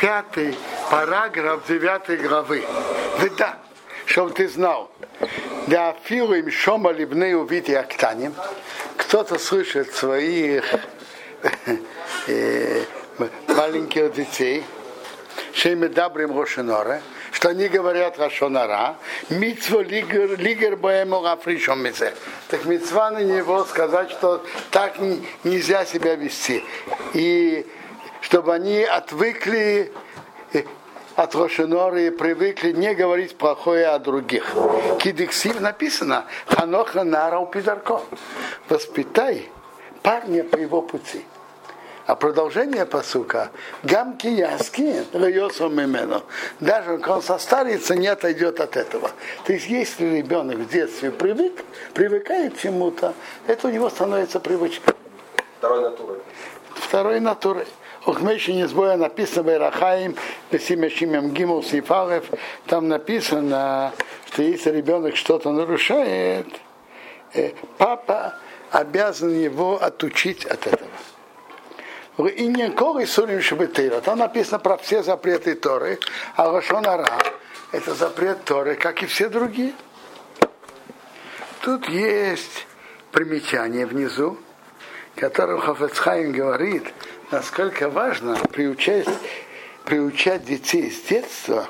пятый параграф девятой главы. Да, чтобы ты знал. Да, филу им шома либны увидеть актанем. Кто-то слышит своих э, маленьких детей, шейми дабрим рошенора, что они говорят Рашонара, митцво лигер, лигер боему афришом мизе. Так митцва на него сказать, что так нельзя себя вести. И чтобы они отвыкли от Рошенора и привыкли не говорить плохое о других. Кидексив написано, ханоха нарау пидарко. Воспитай парня по его пути. А продолжение посука гамки яски мимену. Даже когда он состарится, не отойдет от этого. То есть если ребенок в детстве привык, привыкает к чему-то, это у него становится привычкой. Второй натурой. Второй натурой. Ухмейши не сбоя написано Байрахаим, Песимешимем Гимул Сифалев, там написано, что если ребенок что-то нарушает, папа обязан его отучить от этого. И не колы сурим шабетейра. Там написано про все запреты Торы, а Лошонара – это запрет Торы, как и все другие. Тут есть примечание внизу, которым Хафецхайм говорит, насколько важно приучать, приучать детей с детства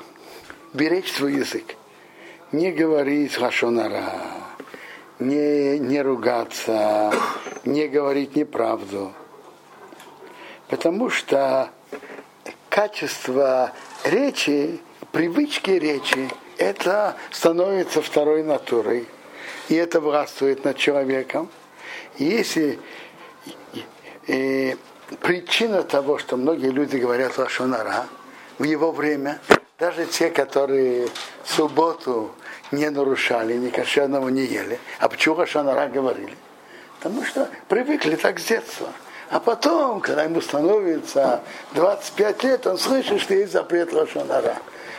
беречь свой язык. Не говорить лашонара, не, не ругаться, не говорить неправду. Потому что качество речи, привычки речи, это становится второй натурой. И это властвует над человеком. Если и причина того, что многие люди говорят Лашонара в его время, даже те, которые субботу не нарушали, ни кошерного не ели. А почему Лашонара говорили? Потому что привыкли так с детства. А потом, когда ему становится 25 лет, он слышит, что есть запрет Лошонара.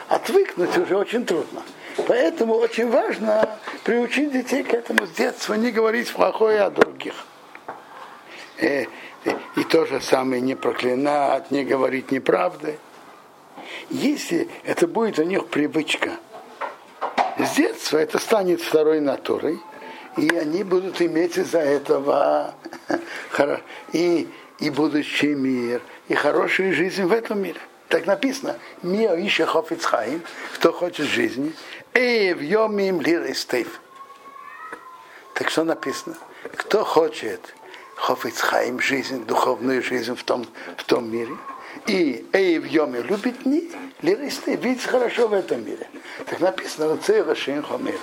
Отвыкнуть уже очень трудно. Поэтому очень важно приучить детей к этому с детства, не говорить плохое о других. И, и, и то же самое не проклинать, не говорить неправды. Если это будет у них привычка, с детства это станет второй натурой, и они будут иметь из-за этого и, и будущий мир, и хорошую жизнь в этом мире. Так написано, мир еще хофицхаим, кто хочет жизни, и в йомим лиристейв. Так что написано? Кто хочет хофицхаим, жизнь, духовную жизнь в том, в том мире, и эй в йоме любит не лиристейв, видеть хорошо в этом мире. Так написано, цейлашин хомира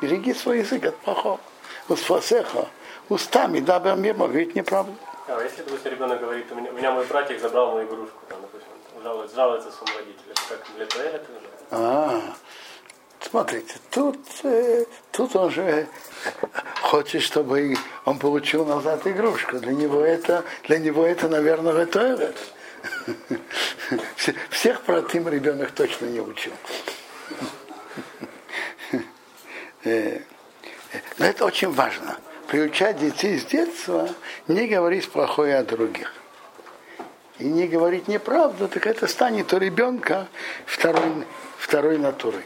береги свой язык от плохого. Усфасеха, устами, дабы мир мог говорить неправду. А если, допустим, ребенок говорит, у меня, у меня мой братик забрал мою игрушку, там, допустим, жалуется, жалуется своему родителю, как для того это уже? А, смотрите, тут, э, тут он же хочет, чтобы он получил назад игрушку. Для него это, для него это наверное, это. Всех протым ребенок точно не учил. Э, но это очень важно. Приучать детей с детства не говорить плохое о других. И не говорить неправду, так это станет у ребенка второй, второй натурой.